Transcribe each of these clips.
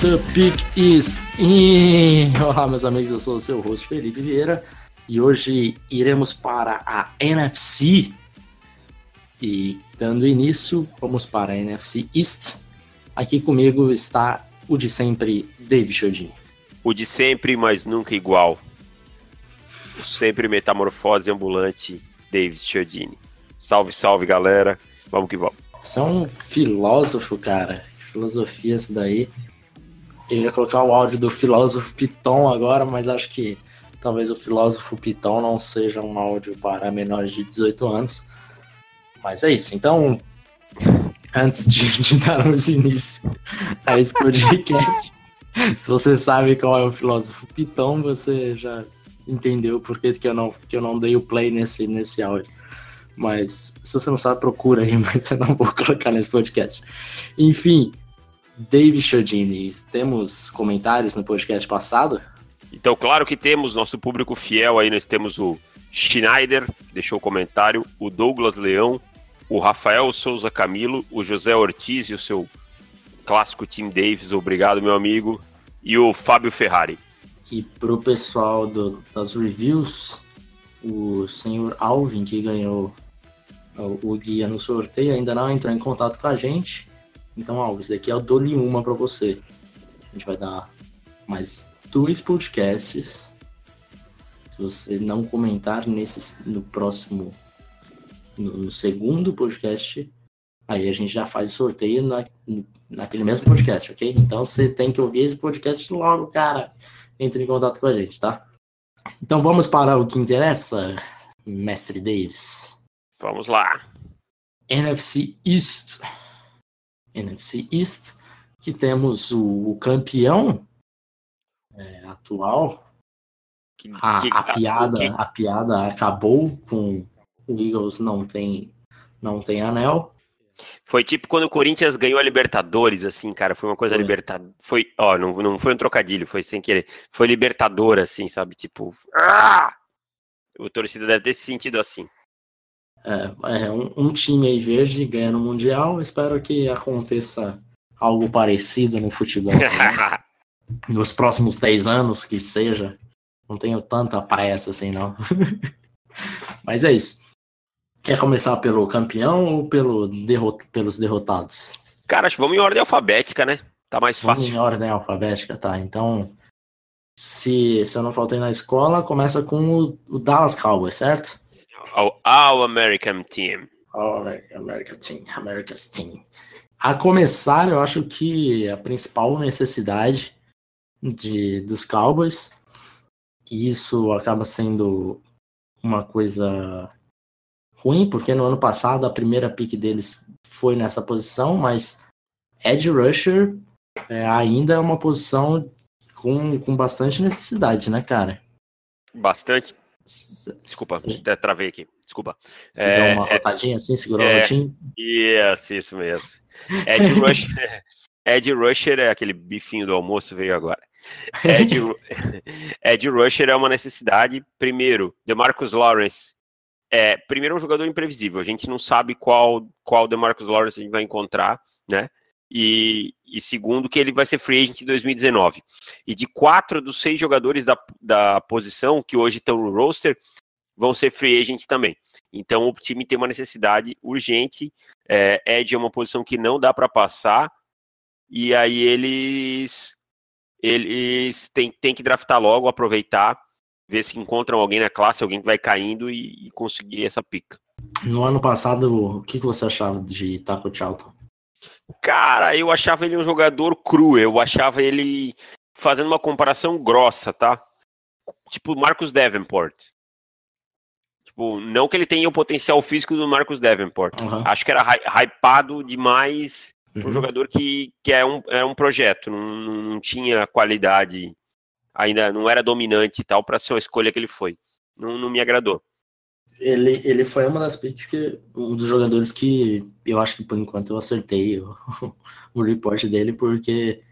The pick is in. Olá, meus amigos, eu sou o seu host Felipe Vieira e hoje iremos para a NFC. E dando início, vamos para a NFC East. Aqui comigo está o de sempre, David Chodini. O de sempre, mas nunca igual. O sempre metamorfose ambulante, David Chodini. Salve, salve, galera. Vamos que vamos. Você é um filósofo, cara. Filosofia isso daí. Eu ia colocar o áudio do filósofo Piton agora, mas acho que talvez o filósofo Piton não seja um áudio para menores de 18 anos. Mas é isso. Então, antes de, de darmos início a esse podcast, se você sabe qual é o filósofo Piton, você já entendeu por que, que, eu, não, que eu não dei o play nesse, nesse áudio. Mas se você não sabe, procura aí, mas eu não vou colocar nesse podcast. Enfim, David Chodini, temos comentários no podcast passado? Então, claro que temos nosso público fiel aí, nós temos o Schneider, que deixou o comentário, o Douglas Leão, o Rafael Souza Camilo, o José Ortiz e o seu clássico Tim Davis, obrigado, meu amigo, e o Fábio Ferrari. E pro pessoal do, das reviews, o senhor Alvin, que ganhou o, o guia no sorteio, ainda não entrou em contato com a gente. Então, Alves, daqui eu dou-lhe uma para você. A gente vai dar mais dois podcasts. Se você não comentar nesse, no próximo, no, no segundo podcast, aí a gente já faz o sorteio na, naquele mesmo podcast, ok? Então você tem que ouvir esse podcast logo, cara. Entre em contato com a gente, tá? Então vamos para o que interessa, mestre Davis. Vamos lá. NFC East. NFC East, que temos o, o campeão é, atual. Que, A, que- a piada, que- a piada acabou com o Eagles não tem não tem anel. Foi tipo quando o Corinthians ganhou a Libertadores, assim, cara, foi uma coisa libertadora. Foi, ó, não, não foi um trocadilho, foi sem querer. Foi libertador, assim, sabe? Tipo, ah! o torcida deve ter se sentido assim. É, é um, um time aí verde ganhando o Mundial. Espero que aconteça algo parecido no futebol. também. Nos próximos 10 anos, que seja. Não tenho tanta pressa assim, não. Mas é isso. Quer começar pelo campeão ou pelo derrot pelos derrotados? cara, acho que vamos em ordem alfabética, né? Tá mais Vamos fácil. em ordem alfabética, tá? Então, se, se eu não faltei na escola, começa com o, o Dallas Cowboys, certo? Ao All American Team. Oh, America, America Team, America's Team. A começar, eu acho que a principal necessidade de, dos Cowboys, e isso acaba sendo uma coisa ruim, porque no ano passado a primeira pick deles foi nessa posição, mas Edge Rusher é, ainda é uma posição com, com bastante necessidade, né, cara? Bastante. Desculpa, travei aqui. Desculpa. você É, deu uma é- rotadinha assim, segurou é. a rotinha? Isso, isso mesmo. Ed Rusher, Ed Rusher é aquele bifinho do almoço, veio agora. Ed, Ed Rusher é uma necessidade. Primeiro, DeMarcus Lawrence é, primeiro, é um jogador imprevisível. A gente não sabe qual, qual DeMarcus Lawrence a gente vai encontrar, né? E, e segundo, que ele vai ser free agent em 2019. E de quatro dos seis jogadores da, da posição que hoje estão no roster, vão ser free agent também. Então o time tem uma necessidade urgente. É, Ed é uma posição que não dá para passar. E aí eles eles têm, têm que draftar logo, aproveitar, ver se encontram alguém na classe, alguém que vai caindo e, e conseguir essa pica. No ano passado, o que, que você achava de Taco Charlton? Cara, eu achava ele um jogador cru, eu achava ele fazendo uma comparação grossa, tá? Tipo Marcus Davenport. Tipo, não que ele tenha o potencial físico do Marcus Davenport. Uhum. Acho que era hy- hypado demais para um Uhum. jogador que, que é, um, é um projeto, não, não tinha qualidade ainda não era dominante e tal para ser uma escolha que ele foi. Não, não me agradou. Ele, ele foi uma das picks que. Um dos jogadores que eu acho que por enquanto eu acertei o, o report dele, porque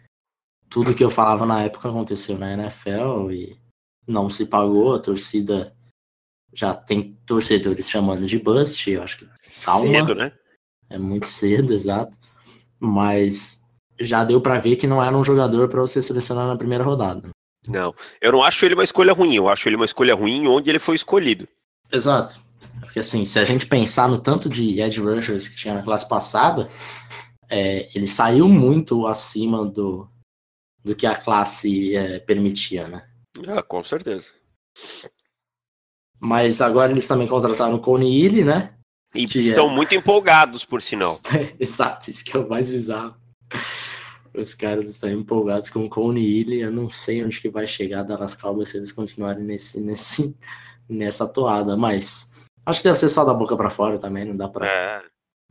tudo que eu falava na época aconteceu na NFL e não se pagou, a torcida já tem torcedores chamando de bust, eu acho que calma. Cedo, né? É muito cedo, exato. Mas já deu para ver que não era um jogador para você selecionar na primeira rodada. Não, eu não acho ele uma escolha ruim, eu acho ele uma escolha ruim onde ele foi escolhido. Exato. Porque assim, se a gente pensar no tanto de edge rushers que tinha na classe passada, é, ele saiu muito acima do, do que a classe é, permitia, né? Ah, com certeza. Mas agora eles também contrataram o Cone Ely, né? E que estão é... muito empolgados, por sinal. Exato, isso que é o mais bizarro. Os caras estão empolgados com o Cone Ely. Eu não sei onde que vai chegar a Dallas Cowboys se eles continuarem nesse, nesse, nessa toada, mas acho que deve ser só da boca para fora também, não dá pra. É.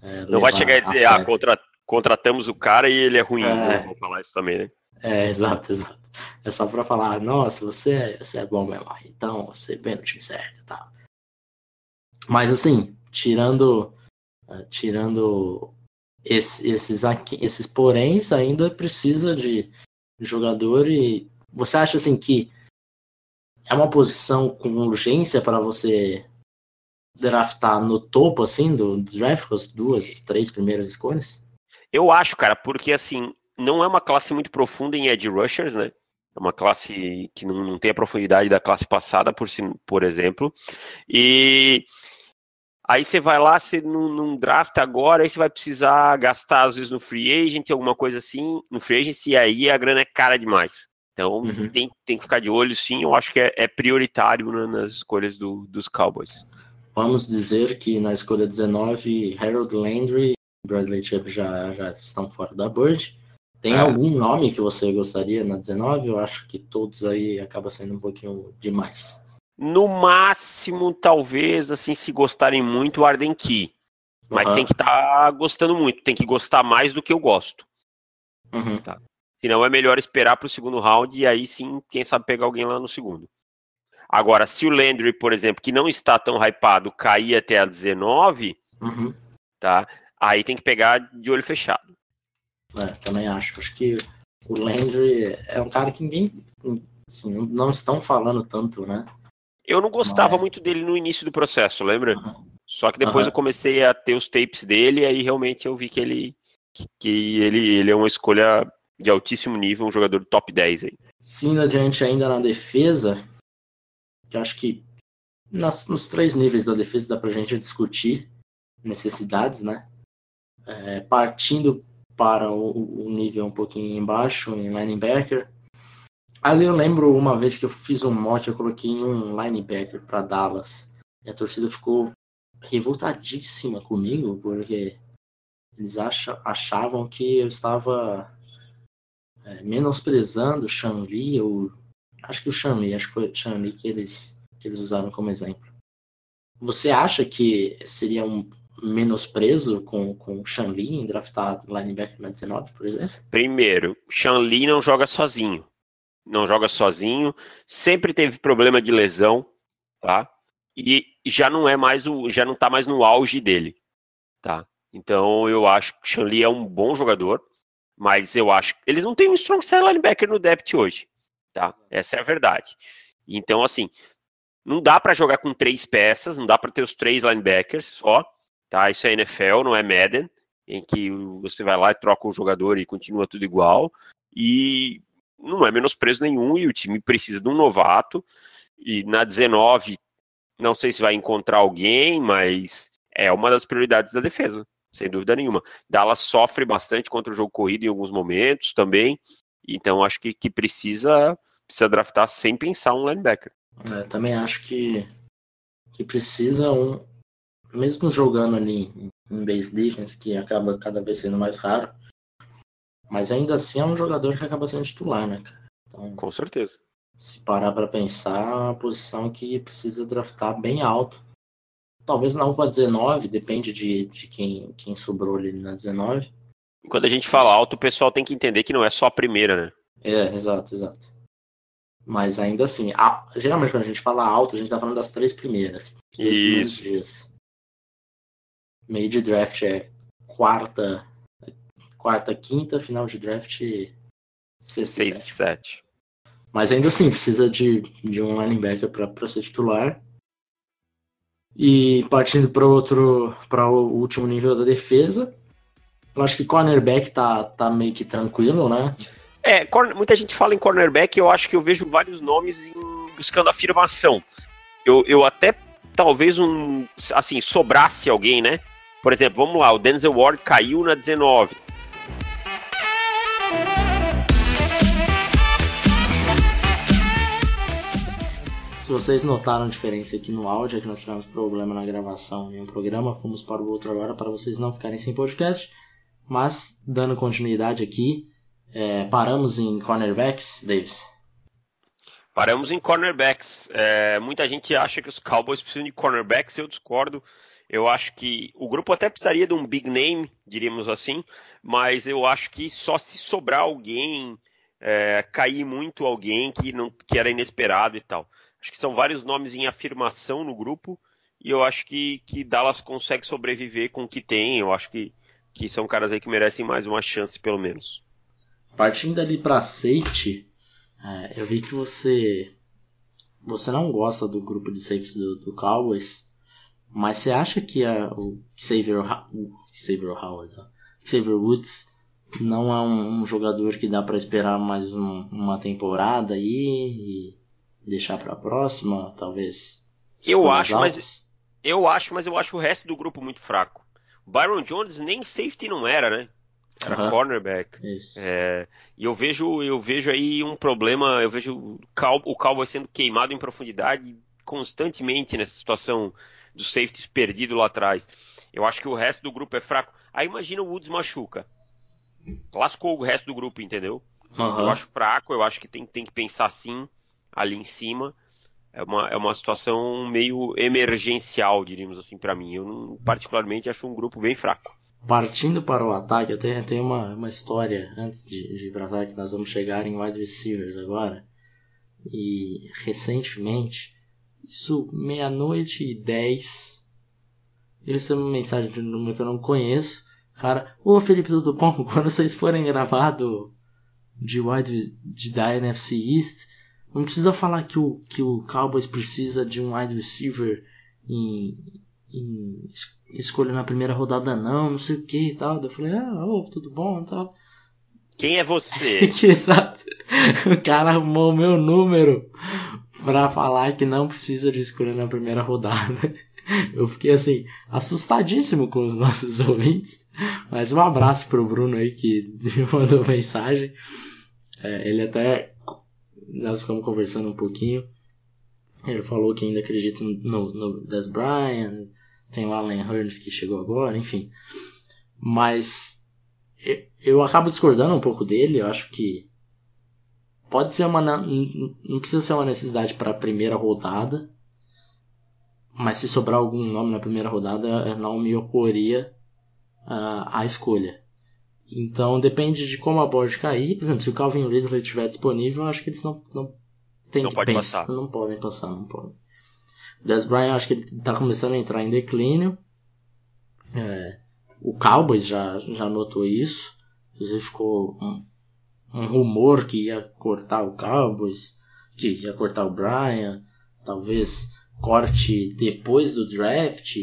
É, não vai chegar e dizer, ah, contra, contratamos o cara e ele é ruim. É. Vou falar isso também, né? É, exato, exato. É só pra falar, nossa, você é, você é bom mesmo, então você vem no time certo e tal. Mas assim, tirando uh, tirando esse, esses aqui, esses poréns, ainda precisa de jogador e você acha assim que é uma posição com urgência para você draftar no topo assim do, do draft com as duas, três primeiras escolhas? Eu acho, cara, porque assim, não é uma classe muito profunda em edge rushers, né? É uma classe que não, não tem a profundidade da classe passada, por, por exemplo. E aí você vai lá, você num, draft agora, aí você vai precisar gastar às vezes no free agent, alguma coisa assim, no free agent, e aí a grana é cara demais. Então uhum. tem, tem que ficar de olho, sim. Eu acho que é, é prioritário né, nas escolhas do, dos Cowboys. Vamos dizer que na escolha 19, Harold Landry e Bradley Chubb já, já estão fora da Bird. Tem é. algum nome que você gostaria na 19? Eu acho que todos aí acaba sendo um pouquinho demais. No máximo, talvez, assim, se gostarem muito, o Arden Key. Mas uhum. tem que estar tá gostando muito, tem que gostar mais do que eu gosto. Uhum. Tá. Senão é melhor esperar para o segundo round e aí sim, quem sabe pegar alguém lá no segundo. Agora, se o Landry, por exemplo, que não está tão hypado, cair até a 19, uhum. tá? Aí tem que pegar de olho fechado. É, também acho. Acho que o Landry é um cara que ninguém. Assim, não estão falando tanto, né? Eu não gostava Mas... muito dele no início do processo, lembra? Uhum. Só que depois uhum. eu comecei a ter os tapes dele e aí realmente eu vi que ele que ele, ele é uma escolha de altíssimo nível, um jogador top 10 aí. Sim, adiante ainda na defesa, que acho que nas, nos três níveis da defesa dá pra gente discutir necessidades, né? É, partindo para o, o, nível um pouquinho embaixo, em linebacker. Ali eu lembro uma vez que eu fiz um mote, eu coloquei um linebacker para Dallas. E a torcida ficou revoltadíssima comigo, porque eles achavam que eu estava é, menosprezando Lee, ou acho que o Sean Lee, acho que foi Lee que eles, que eles usaram como exemplo. Você acha que seria um, menosprezo com, com Lee em draftar linebacker na 19, por exemplo? Primeiro, Sean Lee não joga sozinho. Não joga sozinho, sempre teve problema de lesão, tá? E já não é mais o, já não tá mais no auge dele, tá? Então eu acho que Lee é um bom jogador, mas eu acho que eles não têm um strong side linebacker no depth hoje, tá? Essa é a verdade. Então assim, não dá para jogar com três peças, não dá para ter os três linebackers só tá? Isso é NFL, não é Madden, em que você vai lá e troca o jogador e continua tudo igual. E não é menosprezo nenhum e o time precisa de um novato. E na 19, não sei se vai encontrar alguém, mas é uma das prioridades da defesa, sem dúvida nenhuma. Dallas sofre bastante contra o jogo corrido em alguns momentos também. Então acho que, que precisa, precisa draftar sem pensar um linebacker. É, também acho que, que precisa um, mesmo jogando ali em base defense, que acaba cada vez sendo mais raro, mas ainda assim é um jogador que acaba sendo titular, né? Então, Com certeza. Se parar para pensar, é uma posição que precisa draftar bem alto. Talvez não com a 19, depende de, de quem, quem sobrou ali na 19. Quando a gente fala alto, o pessoal tem que entender que não é só a primeira, né? É, exato, exato. Mas ainda assim, a, geralmente quando a gente fala alto, a gente tá falando das três primeiras. Isso. Dias. Meio de draft é quarta, quarta, quinta, final de draft sexta, 6 7. Mas ainda assim, precisa de, de um linebacker para ser titular. E partindo para outro, para o último nível da defesa, eu acho que cornerback tá, tá meio que tranquilo, né? É, muita gente fala em cornerback, eu acho que eu vejo vários nomes buscando afirmação. Eu, eu até talvez um assim sobrasse alguém, né? Por exemplo, vamos lá, o Denzel Ward caiu na 19. Se vocês notaram a diferença aqui no áudio, é que nós tivemos problema na gravação em um programa, fomos para o outro agora para vocês não ficarem sem podcast. Mas, dando continuidade aqui, é, paramos em cornerbacks, Davis? Paramos em cornerbacks. É, muita gente acha que os Cowboys precisam de cornerbacks, eu discordo. Eu acho que o grupo até precisaria de um big name, diríamos assim, mas eu acho que só se sobrar alguém, é, cair muito alguém que, não, que era inesperado e tal. Acho que são vários nomes em afirmação no grupo e eu acho que, que Dallas consegue sobreviver com o que tem. Eu acho que, que são caras aí que merecem mais uma chance, pelo menos. Partindo ali para safety, é, eu vi que você você não gosta do grupo de safety do, do Cowboys, mas você acha que a, o Xavier, o Xavier Howard, tá? Xavier Woods não é um, um jogador que dá para esperar mais um, uma temporada aí? Deixar para a próxima, talvez. Eu acho, mas eu acho, mas eu acho o resto do grupo muito fraco. Byron Jones nem safety não era, né? Era uhum. cornerback. É, e eu vejo, eu vejo aí um problema, eu vejo o, Cal, o Cowboy sendo queimado em profundidade constantemente nessa situação dos safeties perdido lá atrás. Eu acho que o resto do grupo é fraco. Aí imagina o Woods machuca. Lascou o resto do grupo, entendeu? Uhum. Eu acho fraco, eu acho que tem, tem que pensar assim ali em cima. É uma, é uma situação meio emergencial, diríamos assim, para mim. Eu, não, particularmente, acho um grupo bem fraco. Partindo para o ataque, eu tenho, tenho uma, uma história antes de, de ir para ataque. Nós vamos chegar em wide receivers agora. E recentemente, isso meia-noite e dez, eu recebi uma mensagem de um número que eu não conheço. Cara, ô Felipe tudo bom? Quando vocês forem gravado de wide de, da NFC East, não precisa falar que o, que o Cowboys precisa de um wide receiver em, em escolha na primeira rodada, não, não sei o que e tal. Eu falei, ah, oh, tudo bom e tal. Quem é você? Exato. O cara arrumou o meu número pra falar que não precisa de escolha na primeira rodada. Eu fiquei assim, assustadíssimo com os nossos ouvintes. Mas um abraço pro Bruno aí que me mandou mensagem. É, ele até nós ficamos conversando um pouquinho. Ele falou que ainda acredita no, no Des Bryant, tem o Allen Hurns que chegou agora, enfim. Mas eu, eu acabo discordando um pouco dele, eu acho que pode ser uma. Não precisa ser uma necessidade para a primeira rodada. Mas se sobrar algum nome na primeira rodada, eu não me oporia à escolha. Então depende de como a board cair. Por exemplo, se o Calvin Ridley estiver disponível, eu acho que eles não, não tem não que pode pensar. Passar. Não podem passar, não podem. O Des Bryant, acho que ele está começando a entrar em declínio. É, o Cowboys já, já notou isso. Inclusive ficou um, um rumor que ia cortar o Cowboys, que ia cortar o Bryant. Talvez corte depois do draft,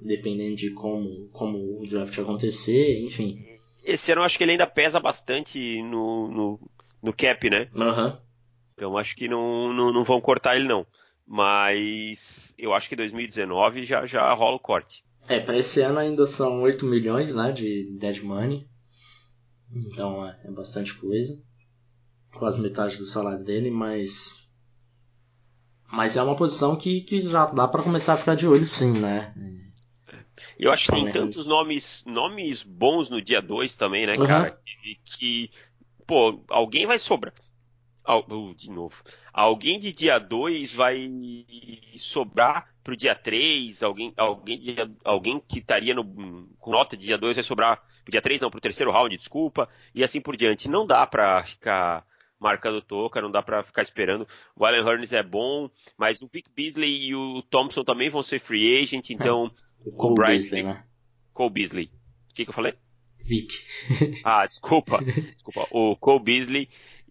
dependendo de como, como o draft acontecer, enfim esse ano eu acho que ele ainda pesa bastante no, no, no cap, né? Uhum. Então acho que não, não, não, vão cortar ele não. Mas eu acho que 2019 já, já rola o corte. É, para esse ano ainda são 8 milhões né, de dead money. Então é, é bastante coisa. Quase metade do salário dele, mas. Mas é uma posição que, que já dá para começar a ficar de olho sim, né? Eu acho que tem tantos nomes, nomes bons no dia 2 também, né, uhum. cara? Que, que, pô, alguém vai sobrar. Uh, de novo. Alguém de dia 2 vai sobrar pro dia 3, alguém, alguém, alguém que estaria no, com nota de dia 2 vai sobrar pro dia 3, não, pro terceiro round, desculpa, e assim por diante. Não dá pra ficar marcando toca, não dá para ficar esperando. O Allen Hurns é bom, mas o Vic Beasley e o Thompson também vão ser free agent, então é, o, o Bryce, Beasley, né? Cole Beasley. O que, que eu falei? Vic. ah, desculpa. desculpa. O Cole Beasley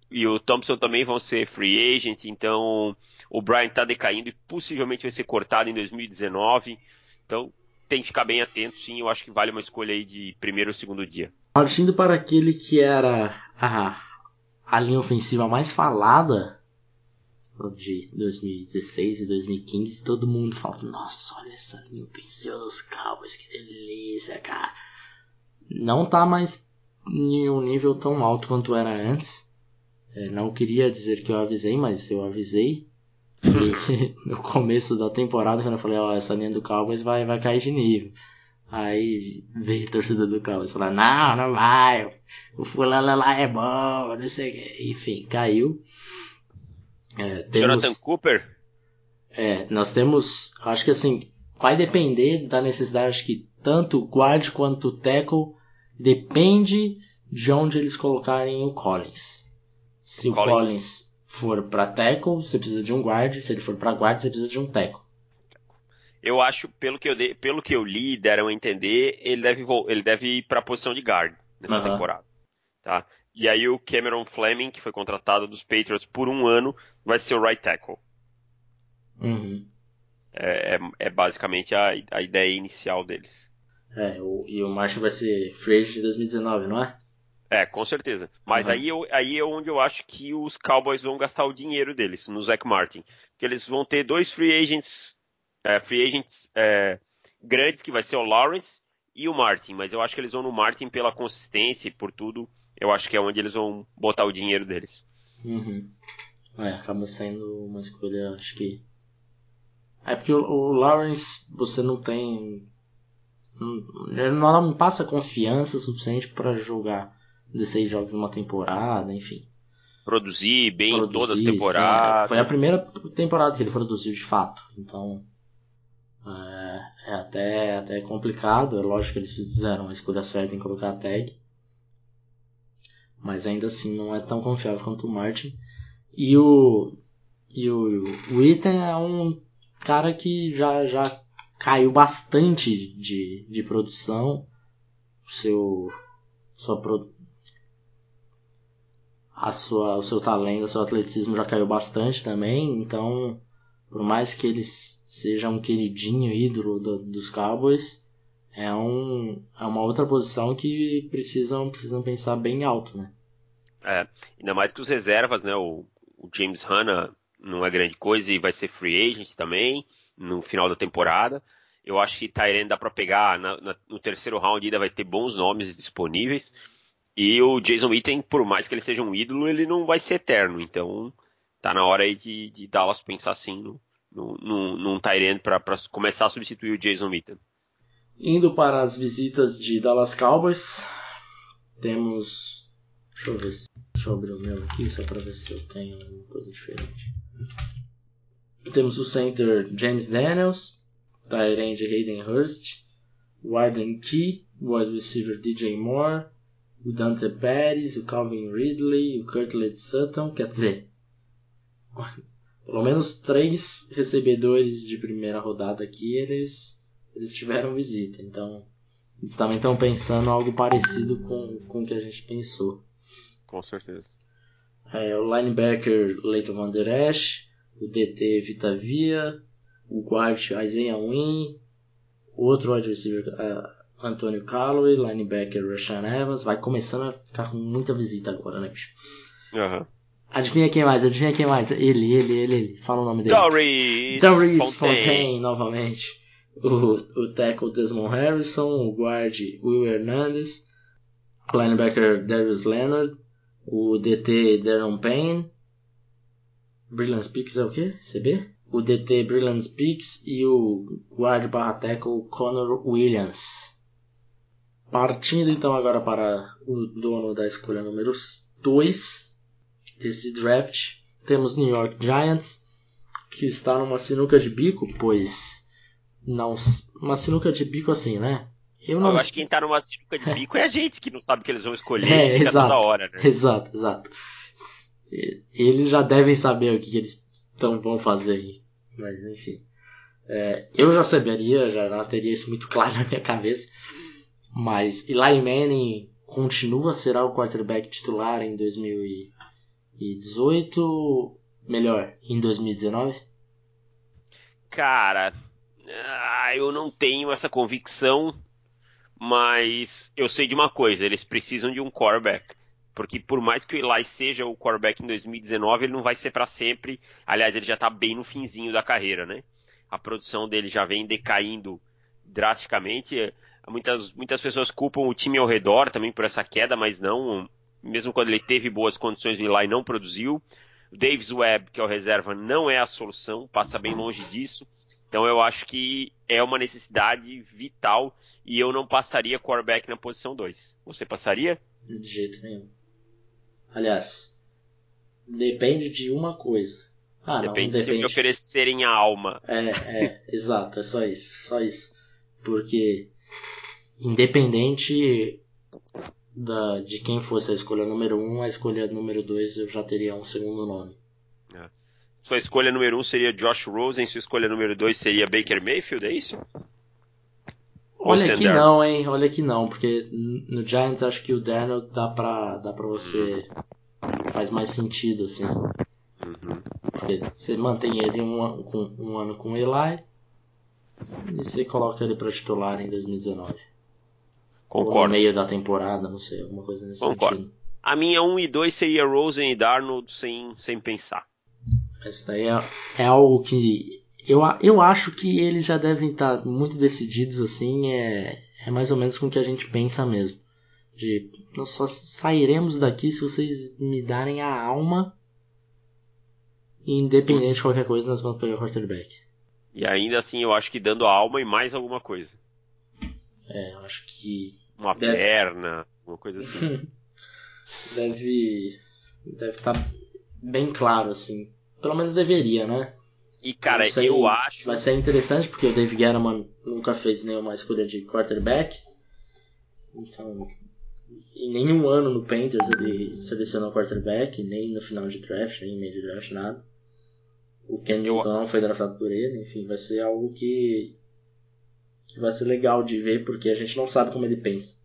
e o Thompson também vão ser free agent, então o Brian tá decaindo e possivelmente vai ser cortado em 2019. Então tem que ficar bem atento, sim. Eu acho que vale uma escolha aí de primeiro ou segundo dia. Partindo para aquele que era a, a linha ofensiva mais falada de 2016 e 2015, todo mundo falava: Nossa, olha essa linha ofensiva dos Cowboys, que delícia, cara. Não tá mais em um nível tão alto quanto era antes. É, não queria dizer que eu avisei, mas eu avisei. no começo da temporada, quando eu falei, ó, oh, essa linha do Cowboys vai, vai cair de nível. Aí veio a torcida do Cowboys falar, não, não vai, o fulano lá é bom, não sei o que. Enfim, caiu. É, temos, Jonathan Cooper? É, nós temos, acho que assim, vai depender da necessidade, acho que tanto o guard quanto o tackle depende de onde eles colocarem o Collins. Se Collins. o Collins for para tackle, você precisa de um guard. Se ele for para guard, você precisa de um tackle. Eu acho, pelo que eu, de, pelo que eu li, deram a entender, ele deve, ele deve ir para a posição de guard nessa temporada. Tá? E aí o Cameron Fleming, que foi contratado dos Patriots por um ano, vai ser o right tackle. Uhum. É, é, é, basicamente a, a ideia inicial deles. É, o, e o Marshall vai ser free agent de 2019, não é? É, com certeza. Mas uhum. aí, eu, aí é onde eu acho que os Cowboys vão gastar o dinheiro deles, no Zach Martin. Porque eles vão ter dois free agents, é, free agents é, grandes, que vai ser o Lawrence e o Martin. Mas eu acho que eles vão no Martin pela consistência e por tudo. Eu acho que é onde eles vão botar o dinheiro deles. Uhum. É, acaba sendo uma escolha, acho que. É porque o, o Lawrence você não tem. Ele não passa confiança suficiente para jogar 16 jogos numa temporada, enfim. Produzir bem produzir, todas as temporadas. Foi a primeira temporada que ele produziu de fato. Então é, é, até, até complicado. É lógico que eles fizeram a escolha certa em colocar a tag. Mas ainda assim não é tão confiável quanto o Martin. E o. E o, o Ethan é um cara que já, já caiu bastante de, de produção. Seu. Sua, pro, a sua, o seu talento, o seu atleticismo já caiu bastante também, então por mais que ele seja um queridinho ídolo do, dos Cowboys, é, um, é uma outra posição que precisam, precisam pensar bem alto, né? É, ainda mais que os reservas, né? O, o James Hanna não é grande coisa e vai ser free agent também no final da temporada. Eu acho que Tyrene dá para pegar na, na, no terceiro round ainda vai ter bons nomes disponíveis. E o Jason Witten, por mais que ele seja um ídolo, ele não vai ser eterno. Então, tá na hora aí de, de Dallas pensar assim no, no, no, num Tyrant para começar a substituir o Jason Witten. Indo para as visitas de Dallas Cowboys, temos. Deixa eu ver se. Abrir o meu aqui só para ver se eu tenho alguma coisa diferente. Temos o center James Daniels, Tyrant Hayden Hurst, Warden Key, wide receiver DJ Moore, o Dante Pérez, o Calvin Ridley, o Curtlet Sutton, quer dizer, pelo menos três recebedores de primeira rodada aqui eles, eles tiveram visita, então eles também estão pensando algo parecido com, com o que a gente pensou. Com certeza. É, o linebacker Leighton Van Der Esch, o DT Vitavia, o guard Isaiah Wynn, outro wide receiver uh, Antônio Calloway, linebacker Rashan Evans. Vai começando a ficar com muita visita agora, né, bicho? Uhum. Adivinha quem mais? Adivinha quem mais? Ele, ele, ele, ele. Fala o nome dele. Doris! Doris Fontaine, Fontaine novamente. O, o tackle Desmond Harrison, o guard Will Hernandez, o linebacker Darius Leonard, o DT Darren Payne, Brilliant Speaks é o quê? CB? O DT Brilliant Speaks e o guard barra tackle Connor Williams. Partindo então agora para o dono da escolha número 2 desse draft, temos New York Giants, que está numa sinuca de bico, pois não uma sinuca de bico assim, né? Eu, não... Eu acho que quem está numa sinuca de bico é a gente que não sabe o que eles vão escolher é, exato, toda hora, né? Exato, exato. eles já devem saber o que, que eles tão, vão fazer aí. Mas enfim. É, eu já saberia, já teria isso muito claro na minha cabeça. Mas Eli Manning continua, será o quarterback titular em 2018? Melhor, em 2019? Cara, ah, eu não tenho essa convicção, mas eu sei de uma coisa: eles precisam de um quarterback. Porque por mais que o Eli seja o quarterback em 2019, ele não vai ser para sempre. Aliás, ele já está bem no finzinho da carreira, né? A produção dele já vem decaindo drasticamente. Muitas, muitas pessoas culpam o time ao redor também por essa queda, mas não. Mesmo quando ele teve boas condições, o Eli não produziu. O Davis Webb, que é o reserva, não é a solução, passa bem longe disso. Então eu acho que é uma necessidade vital e eu não passaria quarterback na posição 2. Você passaria? De jeito nenhum. Aliás, depende de uma coisa. Ah, depende, não, depende. se me oferecerem a alma. É, é, exato, é só isso, só isso. Porque independente da, de quem fosse a escolha número 1, um, a escolha número 2 eu já teria um segundo nome. É. Sua escolha número 1 um seria Josh Rosen, sua escolha número 2 seria Baker Mayfield, é isso? Olha que não, hein? Olha que não, porque no Giants acho que o Darnold dá pra, dá pra você. Faz mais sentido, assim. Uhum. Porque você mantém ele um, com, um ano com o Eli e você coloca ele pra titular em 2019. Concordo. Ou no meio da temporada, não sei, alguma coisa nesse Concordo. sentido. A minha 1 e 2 seria Rosen e Darnold sem, sem pensar. Esse daí é, é algo que eu, eu acho que eles já devem estar muito decididos assim, é, é mais ou menos com o que a gente pensa mesmo. De nós só sairemos daqui se vocês me darem a alma. E independente de qualquer coisa, nós vamos pegar o quarterback. E ainda assim, eu acho que dando a alma e mais alguma coisa. É, eu acho que. Uma deve... perna, uma coisa assim. deve. Deve estar bem claro, assim. Pelo menos deveria, né? E, cara, sei, eu acho. Vai ser interessante porque o Dave Gettleman nunca fez nenhuma escolha de quarterback. Então, em nenhum ano no Panthers ele selecionou quarterback, nem no final de draft, nem em meio de draft, nada. O Ken Newton não foi draftado por ele, enfim, vai ser algo que, que vai ser legal de ver porque a gente não sabe como ele pensa.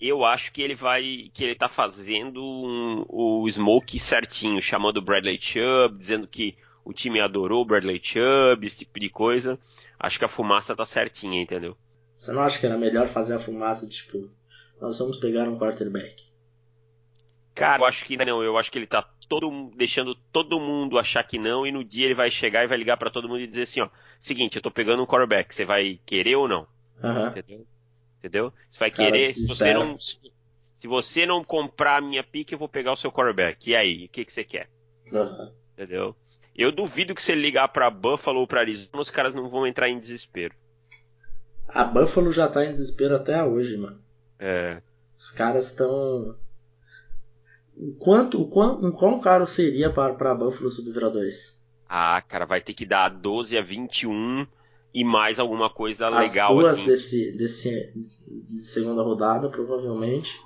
Eu acho que ele vai, que ele tá fazendo um, o smoke certinho, chamando o Bradley Chubb, dizendo que o time adorou o Bradley Chubb, esse tipo de coisa. Acho que a fumaça tá certinha, entendeu? Você não acha que era melhor fazer a fumaça, tipo, nós vamos pegar um quarterback? Cara, eu acho que não. Eu acho que ele tá todo, deixando todo mundo achar que não, e no dia ele vai chegar e vai ligar para todo mundo e dizer assim, ó, seguinte, eu tô pegando um quarterback, você vai querer ou não? Uhum. Entendeu? Entendeu? Você vai Cara, querer, se você não. Se você não comprar a minha pique, eu vou pegar o seu quarterback. E aí, o que, que você quer? Uhum. Entendeu? Eu duvido que se ele ligar para Buffalo ou para Arizona, os caras não vão entrar em desespero. A Buffalo já tá em desespero até hoje, mano. É. Os caras estão. Quanto, o quão, um quão caro seria para, para Buffalo subir a 2? Ah, cara, vai ter que dar 12 a 21 e mais alguma coisa As legal duas assim. desse, desse de segunda rodada, provavelmente.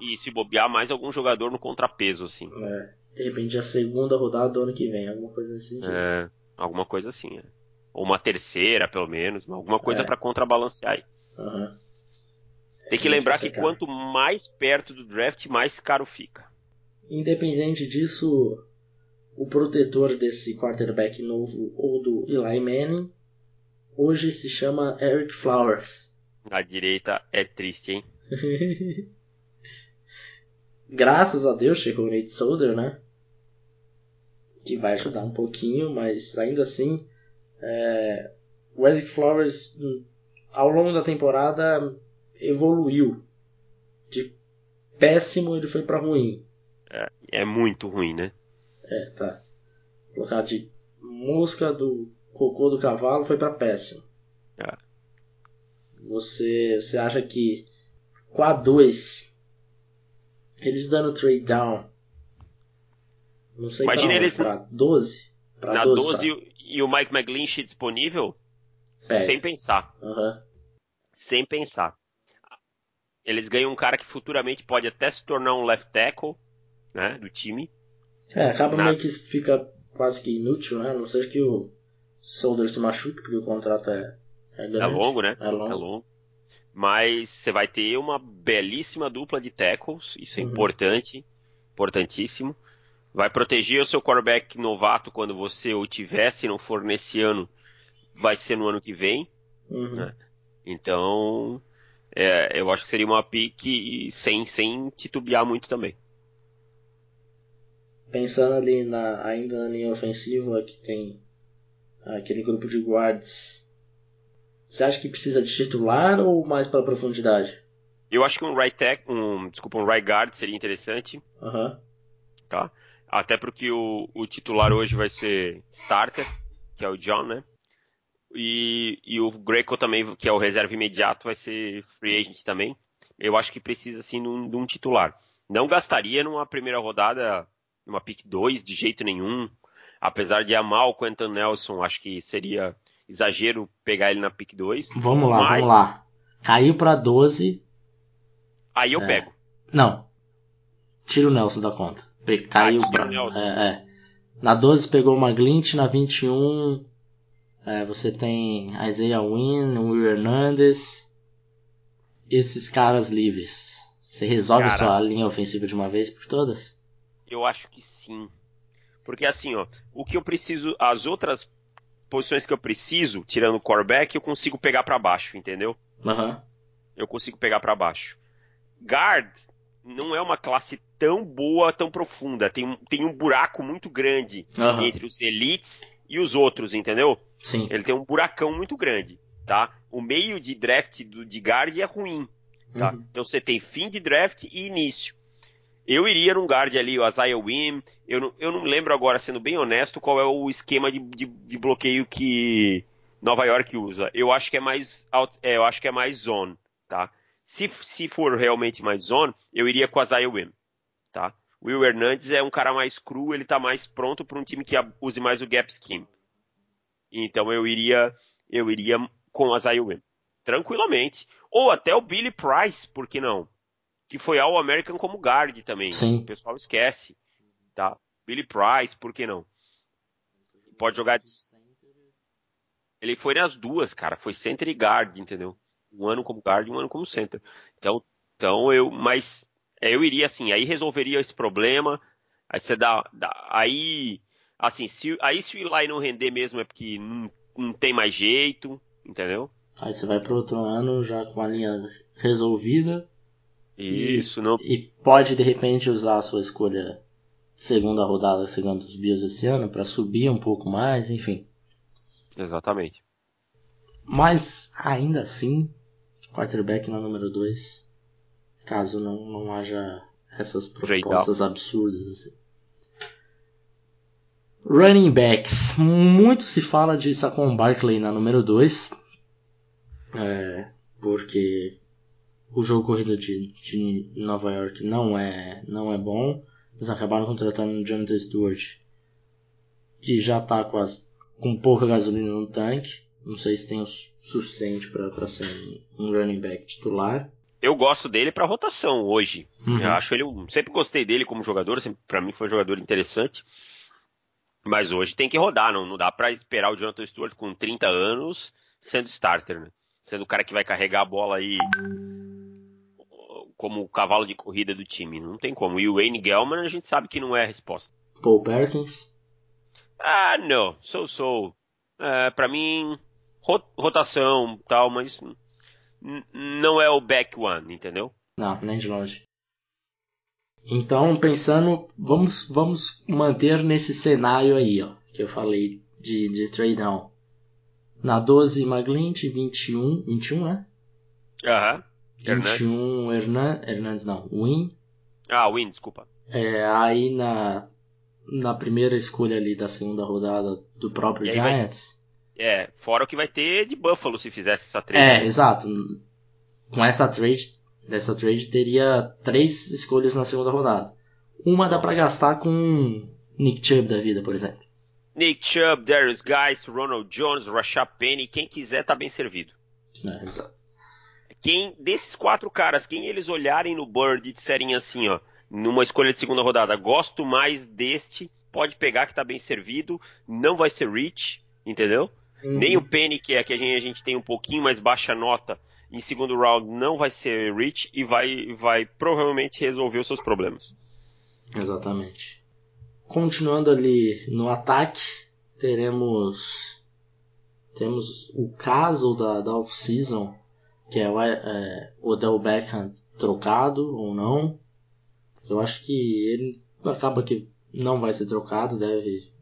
E, e, se bobear mais algum jogador no contrapeso, assim. É de repente a segunda rodada do ano que vem, alguma coisa nesse sentido. É, alguma coisa assim, é. Ou uma terceira, pelo menos, alguma coisa é. para contrabalancear aí. Uhum. Tem que lembrar que quanto mais perto do draft, mais caro fica. Independente disso, o protetor desse quarterback novo ou do Eli Manning hoje se chama Eric Flowers. Na direita é triste, hein? Graças a Deus chegou o Nate Solder, né? que vai ajudar um pouquinho, mas ainda assim, é, o Eric Flowers ao longo da temporada evoluiu. De péssimo ele foi para ruim. É, é, muito ruim, né? É, tá. Colocar de mosca do cocô do cavalo foi para péssimo. É. Você, você acha que com a 2 eles dando trade down não sei Imagina pra eles. Pra 12? Pra na 12, 12 pra... e o Mike McGlinchey disponível? É. Sem pensar. Uhum. Sem pensar. Eles ganham um cara que futuramente pode até se tornar um left tackle né, do time. É, acaba Nada. meio que fica quase que inútil, né? A não ser que o Solder se machuque, porque o contrato é, é, é grande. É longo, né? É longo. É longo. Mas você vai ter uma belíssima dupla de tackles, isso é uhum. importante, importantíssimo. Vai proteger o seu quarterback novato quando você o tiver, se não for nesse ano, vai ser no ano que vem. Uhum. Né? Então, é, eu acho que seria uma pique sem, sem titubear muito também. Pensando ali na, ainda na linha ofensiva, que tem aquele grupo de guards, você acha que precisa de titular ou mais para profundidade? Eu acho que um right tech, um, desculpa, um right guard seria interessante. Uhum. Tá? Até porque o, o titular hoje vai ser starter, que é o John, né? E, e o Greco também, que é o reserva imediato, vai ser free agent também. Eu acho que precisa, sim, de um, de um titular. Não gastaria numa primeira rodada, numa pick 2, de jeito nenhum. Apesar de amar o Quentin Nelson, acho que seria exagero pegar ele na pick 2. Vamos lá, mas... vamos lá. Caiu para 12. Aí eu é... pego. Não. Tira o Nelson da conta. Caiu ah, pra... É, é. Na 12 pegou uma Glint, na 21 é, você tem Isaiah Wynn, Will Hernandez, esses caras livres. Você resolve Cara, sua linha ofensiva de uma vez por todas? Eu acho que sim. Porque assim, ó, o que eu preciso, as outras posições que eu preciso, tirando o quarterback, eu consigo pegar para baixo, entendeu? Uhum. Eu consigo pegar para baixo. Guard não é uma classe tão boa, tão profunda. Tem, um, tem um buraco muito grande uhum. entre os elites e os outros, entendeu? Sim. Ele tem um buracão muito grande, tá? O meio de draft do, de guard é ruim, tá? Uhum. Então você tem fim de draft e início. Eu iria num guard ali, o Isaiah Wim. Eu não, eu não lembro agora, sendo bem honesto, qual é o esquema de, de, de bloqueio que Nova York usa. Eu acho que é mais out, é, eu acho que é mais zone, tá? Se, se for realmente mais zone, eu iria com o Isaiah Wim, tá? O Will Hernandes é um cara mais cru, ele tá mais pronto para um time que use mais o gap scheme. Então eu iria eu iria com Isaiah Wynn. Tranquilamente. Ou até o Billy Price, por que não? Que foi All American como guard também. Sim. O pessoal esquece. Tá? Billy Price, por que não? Pode jogar de... Ele foi nas duas, cara. Foi center e guard, entendeu? Um ano como guard e um ano como center. Então, então eu, mas eu iria assim, aí resolveria esse problema. Aí você dá, dá aí Assim, se, aí se o Eli não render mesmo é porque não, não tem mais jeito, entendeu? Aí você vai pro outro ano já com a linha resolvida. Isso, e, não. E pode de repente usar a sua escolha segunda rodada, segundo os Bios esse ano, para subir um pouco mais, enfim. Exatamente. Mas ainda assim, quarterback na número 2, caso não, não haja essas propostas absurdas assim. Running backs. Muito se fala de Saquon Barkley na número 2. É, porque o jogo corrido de, de Nova York não é, não é bom. Eles acabaram contratando o Jonathan Stewart, que já está com, as, com pouca gasolina no tanque. Não sei se tem o suficiente para ser um running back titular. Eu gosto dele para rotação hoje. Uhum. Eu acho ele, sempre gostei dele como jogador, para mim foi um jogador interessante. Mas hoje tem que rodar, não, não dá para esperar o Jonathan Stewart com 30 anos sendo starter, né? Sendo o cara que vai carregar a bola aí como o cavalo de corrida do time. Não tem como. E o Wayne Gellman a gente sabe que não é a resposta. Paul Perkins? Ah, não. Sou, sou. É, para mim, rotação tal, mas não é o back one, entendeu? Não, nem de longe. Então, pensando, vamos, vamos manter nesse cenário aí, ó, que eu falei de, de trade down. Na 12, Maglint, 21, 21, né? Aham. 21, Hernandes. Hernandes não, Win. Ah, Win, desculpa. É, aí na, na primeira escolha ali da segunda rodada do próprio Giants. É, fora o que vai ter de Buffalo se fizesse essa trade. É, exato. Com essa trade dessa trade teria três escolhas na segunda rodada. Uma dá para gastar com Nick Chubb da vida, por exemplo. Nick Chubb, Darius Guys, Ronald Jones, Rashad Penny, quem quiser tá bem servido. É, exato. Quem desses quatro caras, quem eles olharem no Bird e disserem assim, ó, numa escolha de segunda rodada, gosto mais deste, pode pegar que tá bem servido, não vai ser rich, entendeu? Uhum. Nem o Penny, que é que a gente, a gente tem um pouquinho mais baixa nota em segundo round, não vai ser rich e vai, vai provavelmente resolver os seus problemas. Exatamente. Continuando ali no ataque, teremos temos o caso da, da off-season, que é, é o Odell Beckham trocado ou não. Eu acho que ele acaba que não vai ser trocado, deve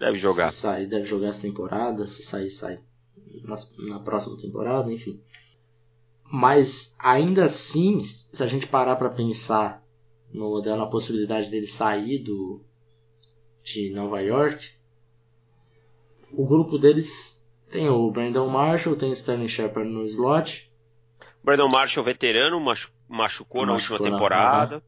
deve jogar. Sair, deve jogar essa temporada, se sair sai na, na próxima temporada, enfim. Mas ainda assim, se a gente parar para pensar no Odell na possibilidade dele sair do de Nova York, o grupo deles tem o Brandon Marshall, tem o Stanley Shepard no slot. Brandon Marshall, veterano, machu machucou, na última temporada.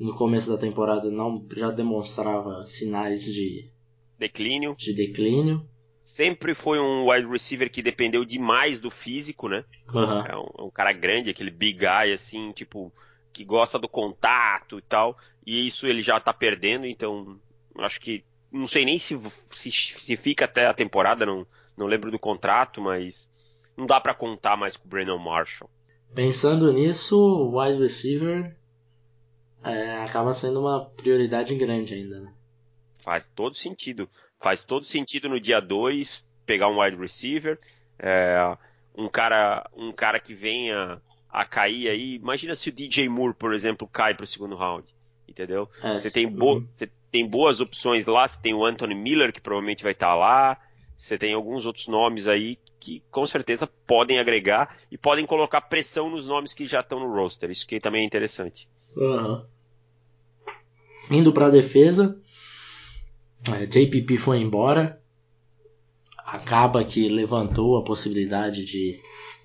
no começo da temporada não já demonstrava sinais de declínio. De declínio. Sempre foi um wide receiver que dependeu demais do físico, né? Uhum. É, um, é um cara grande, aquele big guy, assim, tipo, que gosta do contato e tal. E isso ele já tá perdendo, então acho que. Não sei nem se, se, se fica até a temporada, não, não lembro do contrato, mas não dá para contar mais com o Brandon Marshall. Pensando nisso, o wide receiver é, acaba sendo uma prioridade grande ainda, né? Faz todo sentido. Faz todo sentido no dia 2 pegar um wide receiver, é, um cara um cara que venha a cair aí. Imagina se o DJ Moore, por exemplo, cai para o segundo round, entendeu? É, você, tem bo você tem boas opções lá, você tem o Anthony Miller, que provavelmente vai estar tá lá, você tem alguns outros nomes aí que com certeza podem agregar e podem colocar pressão nos nomes que já estão no roster. Isso que também é interessante. Uhum. Indo para a defesa, é, JPP foi embora. Acaba que levantou a possibilidade de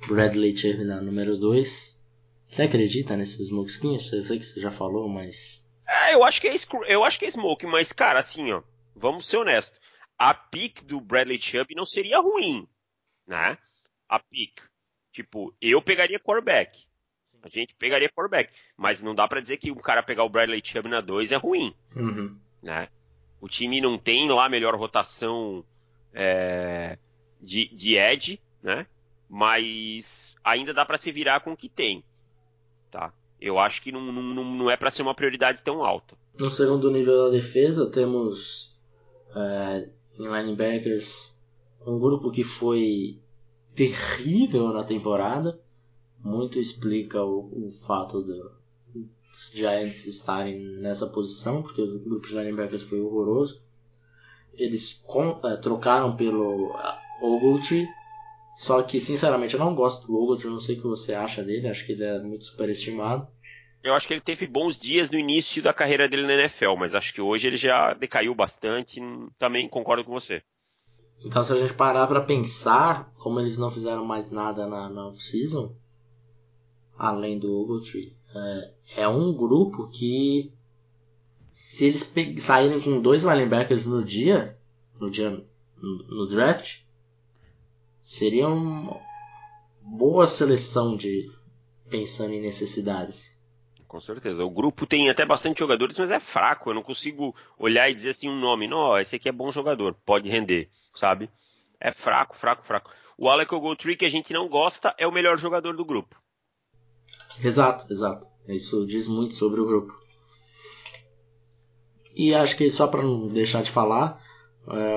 Bradley Chubb na número 2. Você acredita nesses smokeskins? Eu sei que você já falou, mas. É, eu acho que é, eu acho que é smoke, mas, cara, assim, ó, vamos ser honestos. A pick do Bradley Chubb não seria ruim, né? A pick. Tipo, eu pegaria quarterback. A gente pegaria quarterback. Mas não dá para dizer que o cara pegar o Bradley Chubb na 2 é ruim. Uhum. Né? O time não tem lá a melhor rotação é, de, de edge, né? Mas ainda dá para se virar com o que tem, tá? Eu acho que não, não, não é para ser uma prioridade tão alta. No segundo nível da defesa temos é, em linebackers um grupo que foi terrível na temporada. Muito explica o, o fato do, os Giants estarem nessa posição, porque o grupo de linebackers foi horroroso. Eles com, é, trocaram pelo uh, Ogletree, só que sinceramente eu não gosto do Ogletree, não sei o que você acha dele, acho que ele é muito superestimado. Eu acho que ele teve bons dias no início da carreira dele na NFL, mas acho que hoje ele já decaiu bastante, também concordo com você. Então se a gente parar para pensar, como eles não fizeram mais nada na, na off-season, além do Ogletree, é, é um grupo que se eles saírem com dois linebackers no dia, no dia no, draft, seria uma boa seleção de pensando em necessidades. Com certeza. O grupo tem até bastante jogadores, mas é fraco. Eu não consigo olhar e dizer assim um nome. Não, esse aqui é bom jogador, pode render, sabe? É fraco, fraco, fraco. O Alec Ogletree, que a gente não gosta, é o melhor jogador do grupo. Exato, exato. Isso diz muito sobre o grupo. E acho que só para não deixar de falar, é,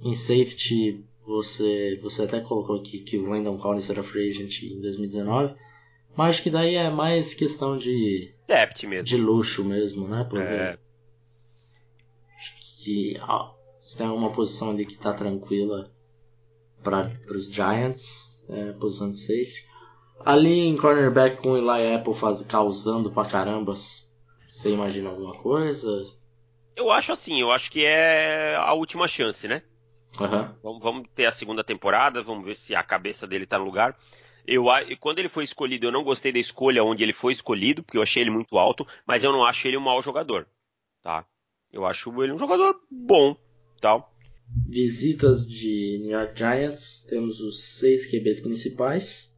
em safety você, você até colocou aqui que o Landon Collins era free agent em 2019, mas acho que daí é mais questão de mesmo, de luxo mesmo, né? Porque é. acho que ó, se tem uma posição ali que está tranquila para os Giants, é, posição de safety. Ali em cornerback com o Eli Apple faz, causando pra caramba, você imagina alguma coisa? Eu acho assim, eu acho que é a última chance, né? Uhum. Vamos, vamos, ter a segunda temporada, vamos ver se a cabeça dele tá no lugar. Eu, quando ele foi escolhido, eu não gostei da escolha onde ele foi escolhido, porque eu achei ele muito alto, mas eu não acho ele um mau jogador, tá? Eu acho ele um jogador bom, tal. Visitas de New York Giants, temos os seis QBs principais,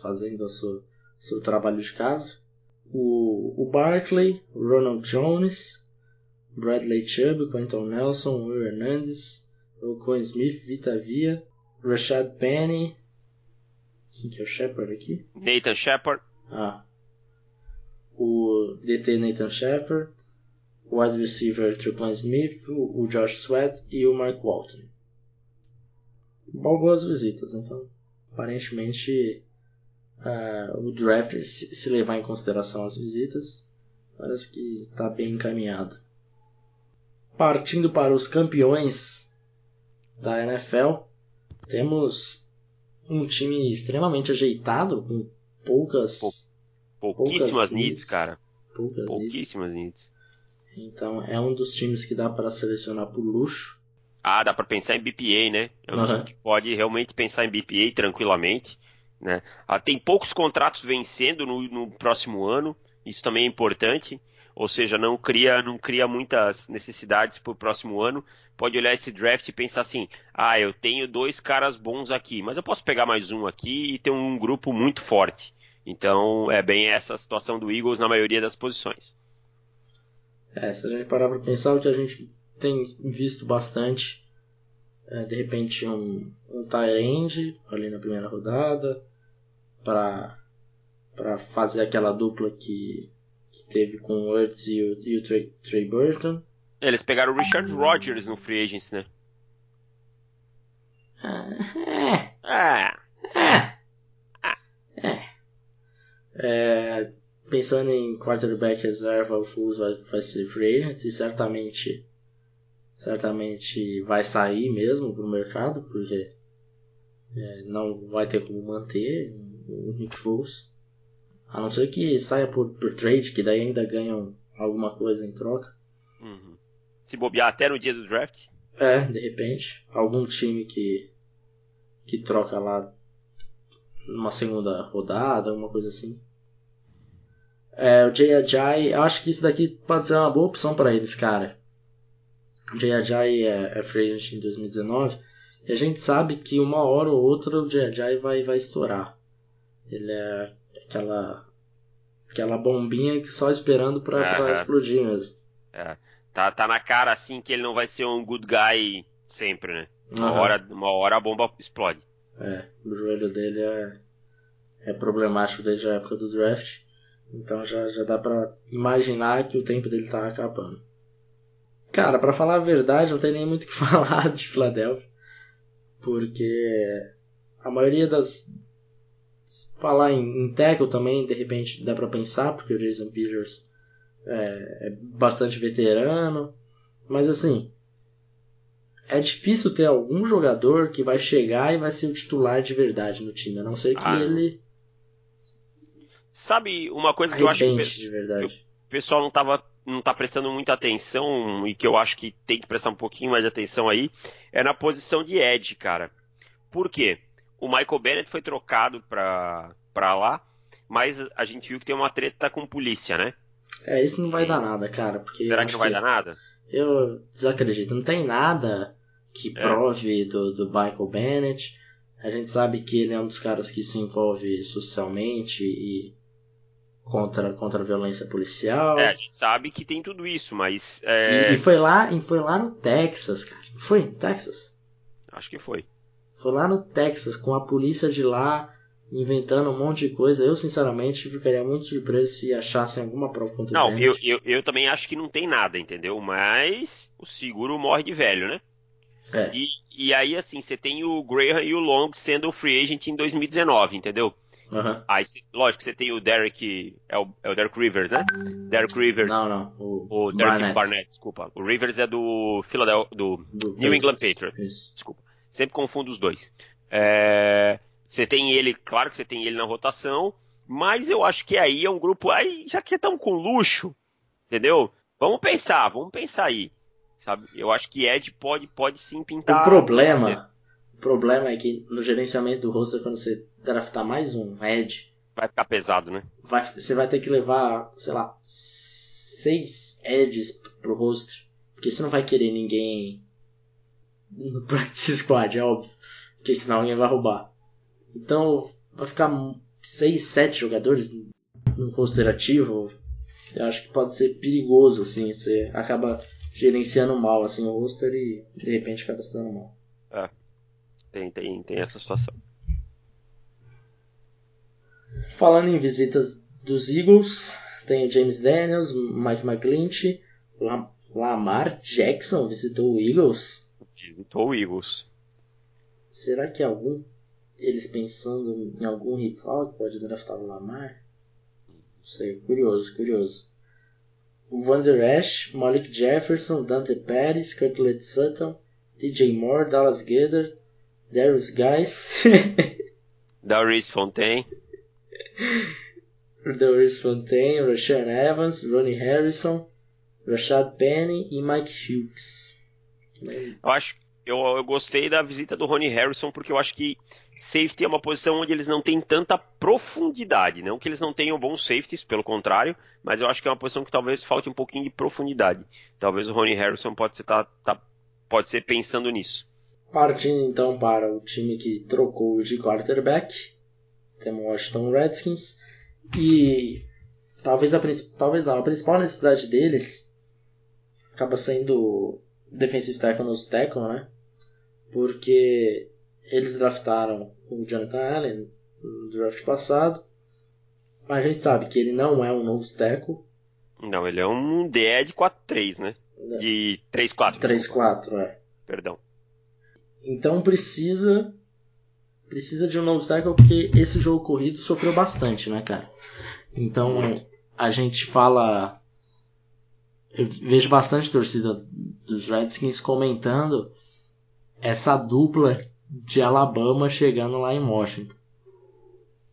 fazendo o seu, seu trabalho de casa. o, o Barkley, Ronald Jones, Bradley Chubb, Quentin Nelson, Will Hernandez, Rocco Smith, Vita Via, Rashad Penny. Quem que é o Shepard aqui? Nathan Shepard. Ah. O DT Nathan Shepard, o wide receiver Triplan Smith, o Josh Sweat e o Mark Walton. Boas visitas, então aparentemente uh, o draft, se, se levar em consideração as visitas, parece que está bem encaminhado. Partindo para os campeões da NFL, temos um time extremamente ajeitado, com poucas. Pou, pouquíssimas poucas needs, needs, cara. Poucas pouquíssimas needs. Então é um dos times que dá para selecionar por luxo. Ah, dá para pensar em BPA, né? É um uhum. que pode realmente pensar em BPA tranquilamente. Né? Ah, tem poucos contratos vencendo no, no, próximo ano, isso também é importante. Ou seja, não cria, não cria muitas necessidades para o próximo ano. Pode olhar esse draft e pensar assim: ah, eu tenho dois caras bons aqui, mas eu posso pegar mais um aqui e ter um grupo muito forte. Então é bem essa situação do Eagles na maioria das posições. É, se a gente parar para pensar, o que a gente tem visto bastante é, de repente um, um tie ali na primeira rodada, para para fazer aquela dupla que, que teve com o Ertz e o, e o Trey, Trey Burton. Eles pegaram o Richard Rodgers no Free Agents, né? É. É. É. É. é. Pensando em quarterback reserva, o Fools vai, vai ser free agent e certamente certamente vai sair mesmo pro mercado, porque é, não vai ter como manter o Nick Foles. A não ser que saia por, por trade, que daí ainda ganham alguma coisa em troca. Uhum. Se bobear até no dia do draft? É, de repente. Algum time que, que troca lá numa segunda rodada, alguma coisa assim. É, o Jay Ajay, eu acho que isso daqui pode ser uma boa opção para eles, cara. O Jay Ajay é, é free agent em 2019 e a gente sabe que uma hora ou outra o Jay Ajay vai, vai estourar. Ele é aquela aquela bombinha que só esperando pra, pra explodir mesmo. É. Tá, tá na cara assim que ele não vai ser um good guy sempre, né? Uma, uhum. hora, uma hora a bomba explode. É, o joelho dele é, é problemático desde a época do draft. Então já, já dá pra imaginar que o tempo dele tá acabando. Cara, para falar a verdade, não tem nem muito o que falar de Philadelphia. Porque a maioria das, falar em, em tackle também, de repente dá para pensar, porque o Jason Peters é, é, bastante veterano. Mas assim, é difícil ter algum jogador que vai chegar e vai ser o titular de verdade no time, a não ser que ah, ele. Sabe uma coisa que eu acho que, que o pessoal não tava não tá prestando muita atenção e que eu acho que tem que prestar um pouquinho mais de atenção aí é na posição de Ed, cara. Por quê? O Michael Bennett foi trocado pra, pra lá, mas a gente viu que tem uma treta com polícia, né? É, isso não vai dar nada, cara. Porque Será que não vai que dar nada? Eu desacredito. Não tem nada que é. prove do, do Michael Bennett. A gente sabe que ele é um dos caras que se envolve socialmente e contra, contra a violência policial. É, a gente sabe que tem tudo isso, mas. É... E, e, foi lá, e foi lá no Texas, cara. Foi? Texas? Acho que foi. Foi lá no Texas, com a polícia de lá inventando um monte de coisa. Eu, sinceramente, ficaria muito surpreso se achassem alguma prova contra não, eu, eu, eu, também acho que não tem nada, entendeu? Mas o seguro morre de velho, né? É. E, e aí, assim, você tem o Graham e o Long sendo free agent em 2019, entendeu? Uhum. Aí, lógico, você tem o Derek. É o, é o Derek Rivers, né? Derek Rivers. Não, não. O, o Derek Barnett. Barnett. desculpa. O Rivers é do Philadelphia, do, do New England Patriots. Isso. Desculpa. Sempre confundo os dois. É, você tem ele, claro que você tem ele na rotação, mas eu acho que aí é um grupo. Aí, já que estão com luxo, entendeu? Vamos pensar, vamos pensar aí. Sabe? Eu acho que Ed pode, pode sim pintar. O problema, o problema é que no gerenciamento do roster, quando você draftar mais um Ed. Vai ficar pesado, né? Vai, você vai ter que levar, sei lá, seis Eds pro roster. Porque você não vai querer ninguém no practice squad, é óbvio. Porque senão alguém vai roubar. Então vai ficar 6, 7 jogadores num roster ativo, eu acho que pode ser perigoso, assim, você acaba gerenciando mal assim, o roster e de repente acaba se dando mal. É, tem, tem, tem essa situação. Falando em visitas dos Eagles, tem o James Daniels, Mike McGlinchey, Lamar Jackson visitou o Eagles. Visitou o Eagles. Será que algum eles pensando em algum rival que pode draftar o Lamar? Não sei, curioso, curioso. O Van Der Esch, Malik Jefferson, Dante Pettis, Curtlet Sutton, DJ Moore, Dallas Gedder, Darius Guys. Darius Fontaine. Darius Fontaine, Rashan Evans, Ronnie Harrison, Rashad Penny e Mike Hughes. Eu acho eu, eu gostei da visita do Ronnie Harrison porque eu acho que safety é uma posição onde eles não têm tanta profundidade. Não que eles não tenham bons safeties, pelo contrário, mas eu acho que é uma posição que talvez falte um pouquinho de profundidade. Talvez o Ronnie Harrison pode ser, tá, tá, pode ser pensando nisso. Partindo então para o time que trocou de quarterback, temos o Washington Redskins e talvez a, talvez não, a principal necessidade deles acaba sendo defensive tackle nos tackle, né? Porque eles draftaram o Jonathan Allen no draft passado, mas a gente sabe que ele não é um novo tackle. Não, ele é um DE de 4-3, né? É. De 3-4. 3-4, é. Perdão. Então precisa precisa de um novo tackle porque esse jogo corrido sofreu bastante, né, cara? Então a gente fala eu vejo bastante torcida dos Redskins comentando essa dupla de Alabama chegando lá em Washington.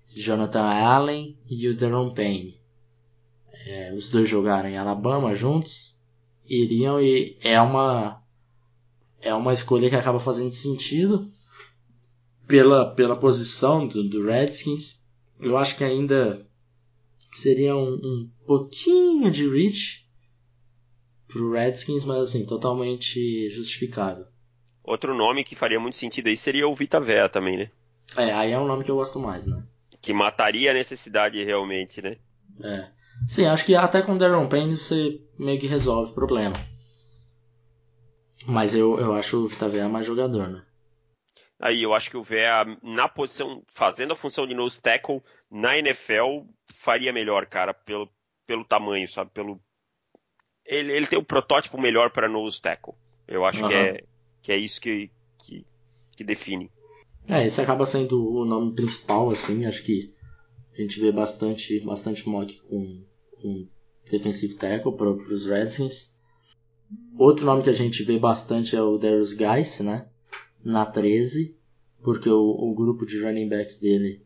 Jonathan Allen e o Deron Payne. É, os dois jogaram em Alabama juntos, iriam e é uma é uma escolha que acaba fazendo sentido pela, pela posição do, do Redskins. Eu acho que ainda seria um, um pouquinho de reach pro Redskins, mas assim, totalmente justificável. Outro nome que faria muito sentido aí seria o Vita Vea também, né? É, aí é um nome que eu gosto mais, né? Que mataria a necessidade realmente, né? É. Sim, acho que até com o Darren Payne você meio que resolve o problema. Mas eu, eu acho o Vita Vea mais jogador, né? Aí eu acho que o Vea, na posição, fazendo a função de nose tackle, na NFL, faria melhor, cara, pelo, pelo tamanho, sabe? Pelo, ele, ele tem o protótipo melhor para nose tackle. Eu acho uhum. que, é, que é isso que, que, que, define. É, esse acaba sendo o nome principal, assim, acho que a gente vê bastante, bastante mock com, com defensive tackle para os Redskins. Outro nome que a gente vê bastante é o Darius Guice, né? Na 13, porque o, o grupo de running backs dele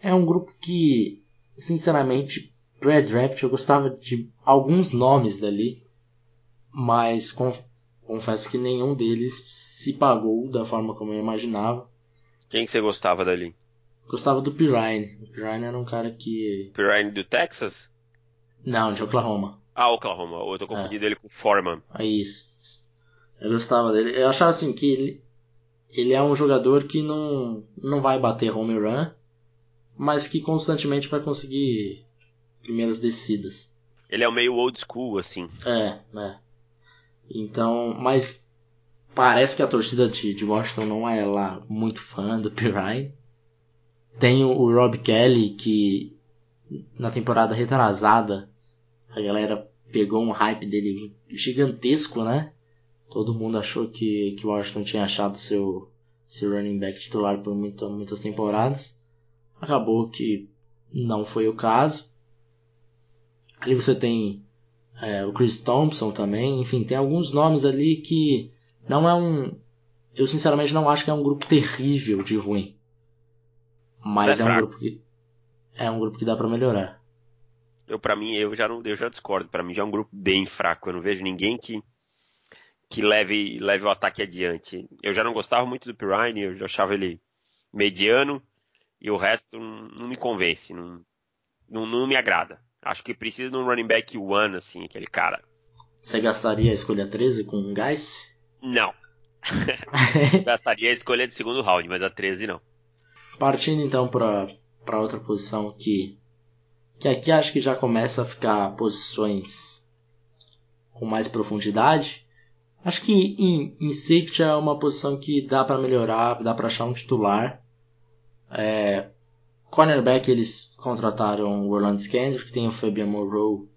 é um grupo que, sinceramente, pré-draft eu gostava de alguns nomes dali, mas confesso que nenhum deles se pagou da forma como eu imaginava. Quem que você gostava dali? Gostava do Pirine. O Pirine era um cara que. Pirine do Texas? Não, de Oklahoma. Ah, Oklahoma. Eu tô confundindo é. ele com Foreman. É isso. Eu gostava dele. Eu achava assim que ele, ele é um jogador que não, não vai bater home run, mas que constantemente vai conseguir primeiras descidas. Ele é o meio old school, assim. É, né. Então, mas parece que a torcida de, de Washington não é lá muito fã do Pirine. Tem o, o Rob Kelly, que na temporada retrasada a galera pegou um hype dele gigantesco, né? Todo mundo achou que, que o Washington tinha achado seu, seu running back titular por muita, muitas temporadas. Acabou que não foi o caso. Ali você tem é, o Chris Thompson também, enfim, tem alguns nomes ali que não é um. Eu sinceramente não acho que é um grupo terrível de ruim. Mas é, é um grupo que. É um grupo que dá para melhorar. Eu, para mim, eu já não, eu já discordo. Para mim já é um grupo bem fraco. Eu não vejo ninguém que que leve leve o ataque adiante. Eu já não gostava muito do Pirine, eu já achava ele mediano e o resto não, não me convence, não, não, não me agrada. Acho que precisa de um running back one, assim, aquele cara. Você gastaria a escolha 13 com um Guys? Não. gastaria a escolha de segundo round, mas a 13 não. Partindo então para outra posição que que aqui acho que já começa a ficar posições com mais profundidade. Acho que em, em safety é uma posição que dá para melhorar, dá para achar um titular. É, cornerback eles contrataram o Orlando Scandrick, que tem o Fabian Moreau,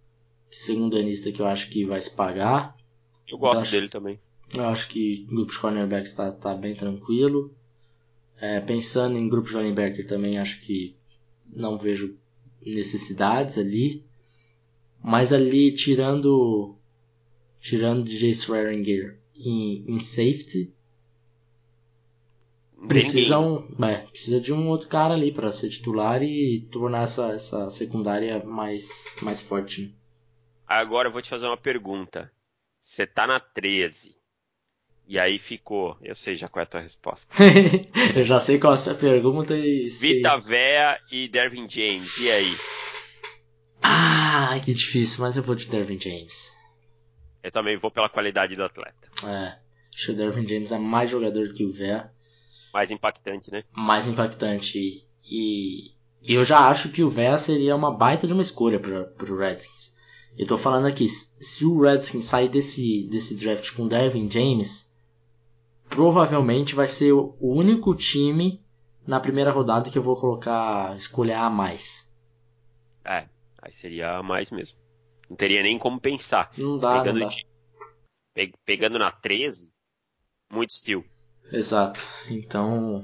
segundo anista que eu acho que vai se pagar. Eu gosto então, dele também. Eu acho que o grupo de cornerbacks está tá bem tranquilo. É, pensando em grupo de linebacker também, acho que não vejo necessidades ali. Mas ali, tirando tirando DJ Swearinger em, em safety, precisam é, precisa de um outro cara ali para ser titular e tornar essa, essa secundária mais, mais forte. Né? Agora eu vou te fazer uma pergunta. Você tá na 13. E aí ficou. Eu sei já qual é a tua resposta. eu já sei qual é a pergunta e. Vita Vea e Dervin James. E aí? Ah, que difícil, mas eu vou de Dervin James. Eu também vou pela qualidade do atleta. É. Acho que o Dervin James é mais jogador do que o Vea. Mais impactante, né? Mais impactante. E, eu já acho que o Vea seria uma baita de uma escolha para o Redskins. Eu tô falando aqui, se o Redskins sair desse, desse draft com Dervin James, provavelmente vai ser o único time na primeira rodada que eu vou colocar escolher a mais. É, aí seria a mais mesmo. Não teria nem como pensar. Não dá, pegando não dá. De, pe, pegando na 13, muito estilo. Exato. Então,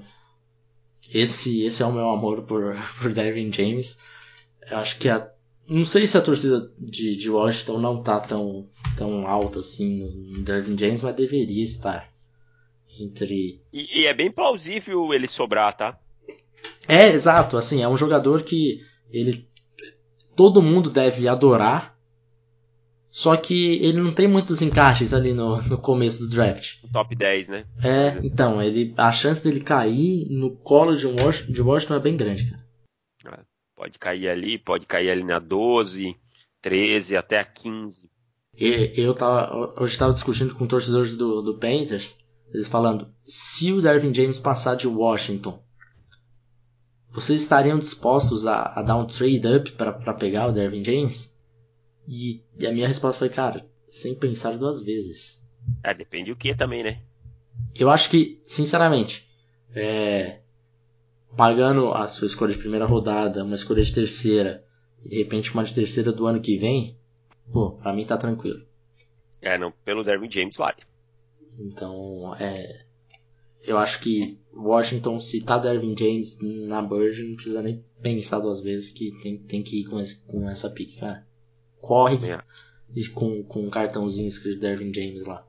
esse esse é o meu amor por, por Dervin James. Eu acho que a não sei se a torcida de, de Washington não tá tão, tão alta assim no Dervin James, mas deveria estar entre. E, e, é bem plausível ele sobrar, tá? É, exato. Assim, é um jogador que ele todo mundo deve adorar. Só que ele não tem muitos encaixes ali no, no começo do draft. Top 10, né? É, então, ele, a chance dele cair no colo de Washington, de Washington é bem grande, cara. É, pode cair ali, pode cair ali na 12, 13, até a 15. E, eu tava, hoje estava discutindo com torcedores do, do Panthers eles falando: se o Dervin James passar de Washington, vocês estariam dispostos a, a dar um trade up para pegar o Dervin James? E, a minha resposta foi: cara, sem pensar duas vezes. É, depende o que também, né? Eu acho que, sinceramente, é, pagando a sua escolha de primeira rodada, uma escolha de terceira, e de repente uma de terceira do ano que vem, pô, pra mim tá tranquilo. É, não, pelo Dervin James vale. Então, é, eu acho que Washington, se tá Dervin James na Bird, não precisa nem pensar duas vezes que tem, tem que ir com, esse, com essa pique, cara. Corre é. com, com um cartãozinho escrito Dervin James lá.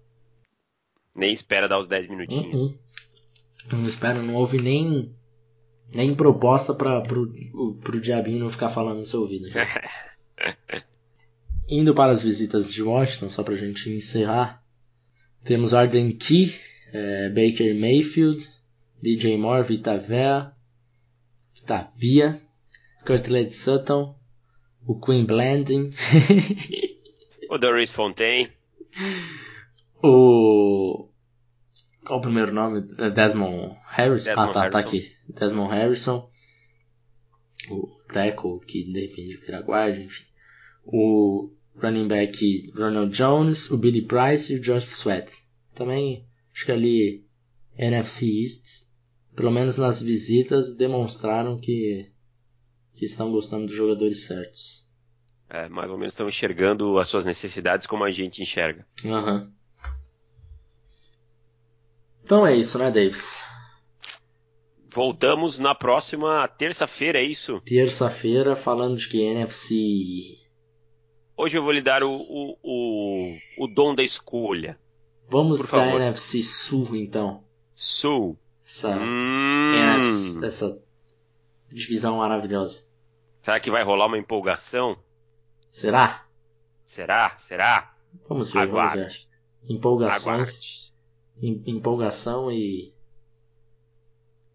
Nem espera dar os 10 minutinhos. Uhum. Não espera, não houve nem, nem proposta para pro, pro diabinho não ficar falando no seu ouvido. Indo para as visitas de Washington, só pra gente encerrar. Temos Arden Key, é, Baker Mayfield, DJ Moore, Vita Vea, Vita Via, Curtlet Sutton, o Queen Blanding, o Doris Fontaine, o. Qual o primeiro nome? Desmond Harrison? Desmond ah, tá, tá Harrison. tá aqui. Desmond Harrison. O Teco, que depende do guarda, enfim. O running back Ronald Jones, o Billy Price e o Josh Sweat. Também acho que ali NFC East, pelo menos nas visitas, demonstraram que, que estão gostando dos jogadores certos. É, mais ou menos estão enxergando as suas necessidades como a gente enxerga. Uhum. Então é isso, né, Davis? Voltamos na próxima terça-feira, é isso? Terça-feira, falando de que NFC Hoje eu vou lhe dar o, o, o, o dom da escolha. Vamos para a NFC Sul, então. Sul. Essa, hum. NFC, essa divisão maravilhosa. Será que vai rolar uma empolgação? Será? Será? Será? Vamos ver, Aguarde. vamos ver. Empolgações. Em, empolgação e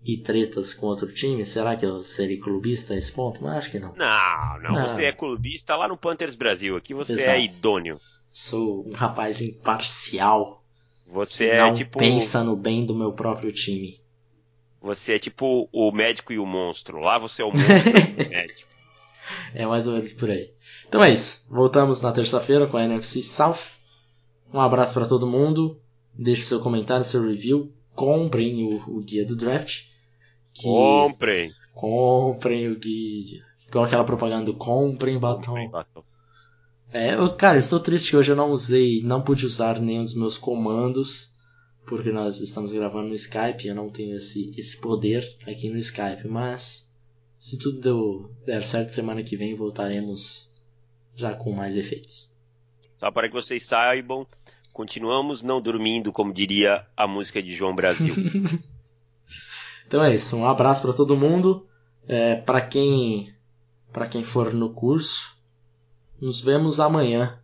e tretas com outro time? Será que eu seria clubista a esse ponto? Mas acho que não. Não, não, não. Você é clubista lá no Panthers Brasil. Aqui você é Exato. é idôneo. Sou um rapaz imparcial. Você é não tipo. pensa no bem do meu próprio time. Você é tipo o médico e o monstro. Lá você é o monstro e o médico. É mais ou menos por aí. Então é isso. Voltamos na terça-feira com a NFC South. Um abraço para todo mundo. Deixe seu comentário, seu review. Comprem o, o guia do draft. Que... Comprem! Comprem o guia. Igual aquela propaganda do comprem batom. Comprem batom. É, eu, cara, estou triste que hoje eu não usei, não pude usar nenhum dos meus comandos, porque nós estamos gravando no Skype, eu não tenho esse, esse poder aqui no Skype, mas se tudo deu, der certo, semana que vem voltaremos já com mais efeitos. Só para que vocês saibam, continuamos não dormindo, como diria a música de João Brasil. então é isso, um abraço para todo mundo. É, para quem para quem for no curso, nos vemos amanhã.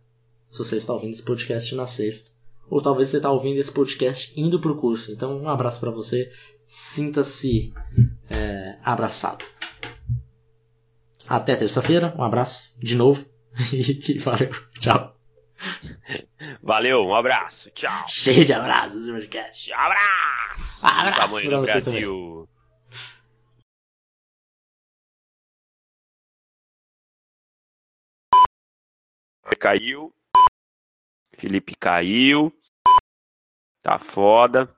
Se você está ouvindo esse podcast na sexta, ou talvez você está ouvindo esse podcast indo para o curso. Então, um abraço para você. Sinta-se é, abraçado. Até terça-feira. Um abraço de novo. e valeu. Tchau. Valeu, um abraço. Tchau. Cheio de abraços, podcast. Abraço. Abraço pra você Brasil. também. Caiu. Felipe caiu. Tá foda.